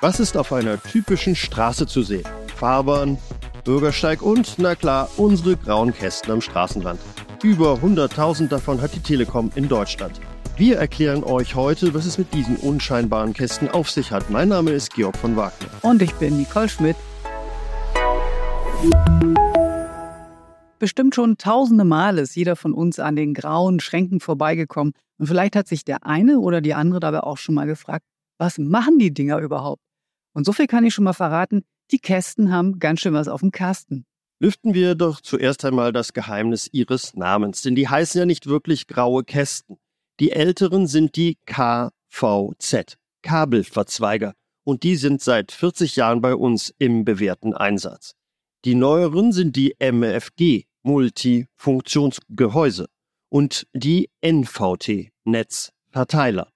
Was ist auf einer typischen Straße zu sehen? Fahrbahn, Bürgersteig und, na klar, unsere grauen Kästen am Straßenrand. Über 100.000 davon hat die Telekom in Deutschland. Wir erklären euch heute, was es mit diesen unscheinbaren Kästen auf sich hat. Mein Name ist Georg von Wagner. Und ich bin Nicole Schmidt. Bestimmt schon tausende Male ist jeder von uns an den grauen Schränken vorbeigekommen. Und vielleicht hat sich der eine oder die andere dabei auch schon mal gefragt, was machen die Dinger überhaupt? Und so viel kann ich schon mal verraten, die Kästen haben ganz schön was auf dem Kasten. Lüften wir doch zuerst einmal das Geheimnis ihres Namens, denn die heißen ja nicht wirklich graue Kästen. Die älteren sind die KVZ, Kabelverzweiger, und die sind seit 40 Jahren bei uns im bewährten Einsatz. Die neueren sind die MFG, Multifunktionsgehäuse, und die NVT, Netzverteiler.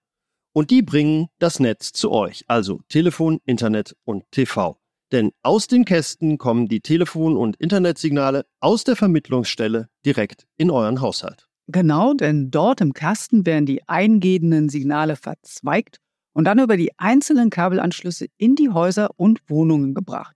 Und die bringen das Netz zu euch, also Telefon, Internet und TV. Denn aus den Kästen kommen die Telefon- und Internetsignale aus der Vermittlungsstelle direkt in euren Haushalt. Genau, denn dort im Kasten werden die eingehenden Signale verzweigt und dann über die einzelnen Kabelanschlüsse in die Häuser und Wohnungen gebracht.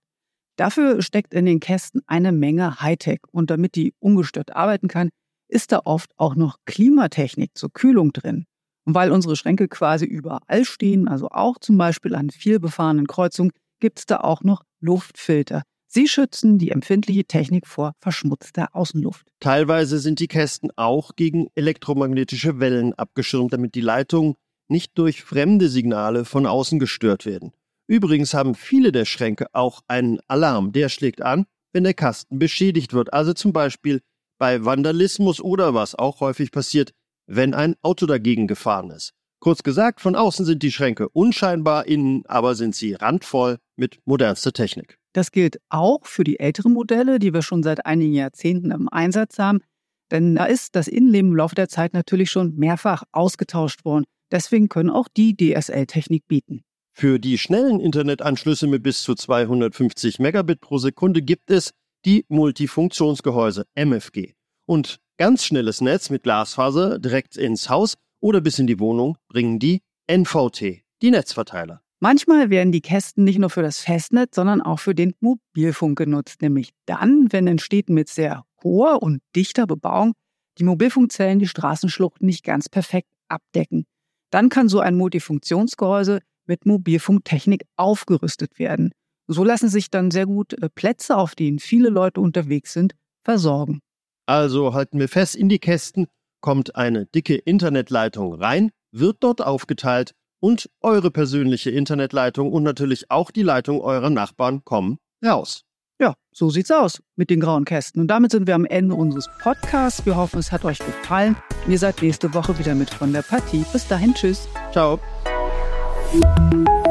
Dafür steckt in den Kästen eine Menge Hightech und damit die ungestört arbeiten kann, ist da oft auch noch Klimatechnik zur Kühlung drin. Und weil unsere Schränke quasi überall stehen, also auch zum Beispiel an vielbefahrenen Kreuzungen, gibt es da auch noch Luftfilter. Sie schützen die empfindliche Technik vor verschmutzter Außenluft. Teilweise sind die Kästen auch gegen elektromagnetische Wellen abgeschirmt, damit die Leitungen nicht durch fremde Signale von außen gestört werden. Übrigens haben viele der Schränke auch einen Alarm, der schlägt an, wenn der Kasten beschädigt wird. Also zum Beispiel bei Vandalismus oder was auch häufig passiert, wenn ein Auto dagegen gefahren ist. Kurz gesagt, von außen sind die Schränke unscheinbar, innen aber sind sie randvoll mit modernster Technik. Das gilt auch für die älteren Modelle, die wir schon seit einigen Jahrzehnten im Einsatz haben, denn da ist das Innenleben im Laufe der Zeit natürlich schon mehrfach ausgetauscht worden. Deswegen können auch die DSL-Technik bieten. Für die schnellen Internetanschlüsse mit bis zu 250 Megabit pro Sekunde gibt es die Multifunktionsgehäuse MFG. Und Ganz schnelles Netz mit Glasfaser direkt ins Haus oder bis in die Wohnung bringen die NVT, die Netzverteiler. Manchmal werden die Kästen nicht nur für das Festnetz, sondern auch für den Mobilfunk genutzt, nämlich dann, wenn in Städten mit sehr hoher und dichter Bebauung die Mobilfunkzellen die Straßenschluchten nicht ganz perfekt abdecken. Dann kann so ein Multifunktionsgehäuse mit Mobilfunktechnik aufgerüstet werden. So lassen sich dann sehr gut äh, Plätze, auf denen viele Leute unterwegs sind, versorgen. Also halten wir fest, in die Kästen kommt eine dicke Internetleitung rein, wird dort aufgeteilt und eure persönliche Internetleitung und natürlich auch die Leitung eurer Nachbarn kommen raus. Ja, so sieht's aus mit den grauen Kästen. Und damit sind wir am Ende unseres Podcasts. Wir hoffen, es hat euch gefallen. ihr seid nächste Woche wieder mit von der Partie. Bis dahin, tschüss. Ciao. Thank you.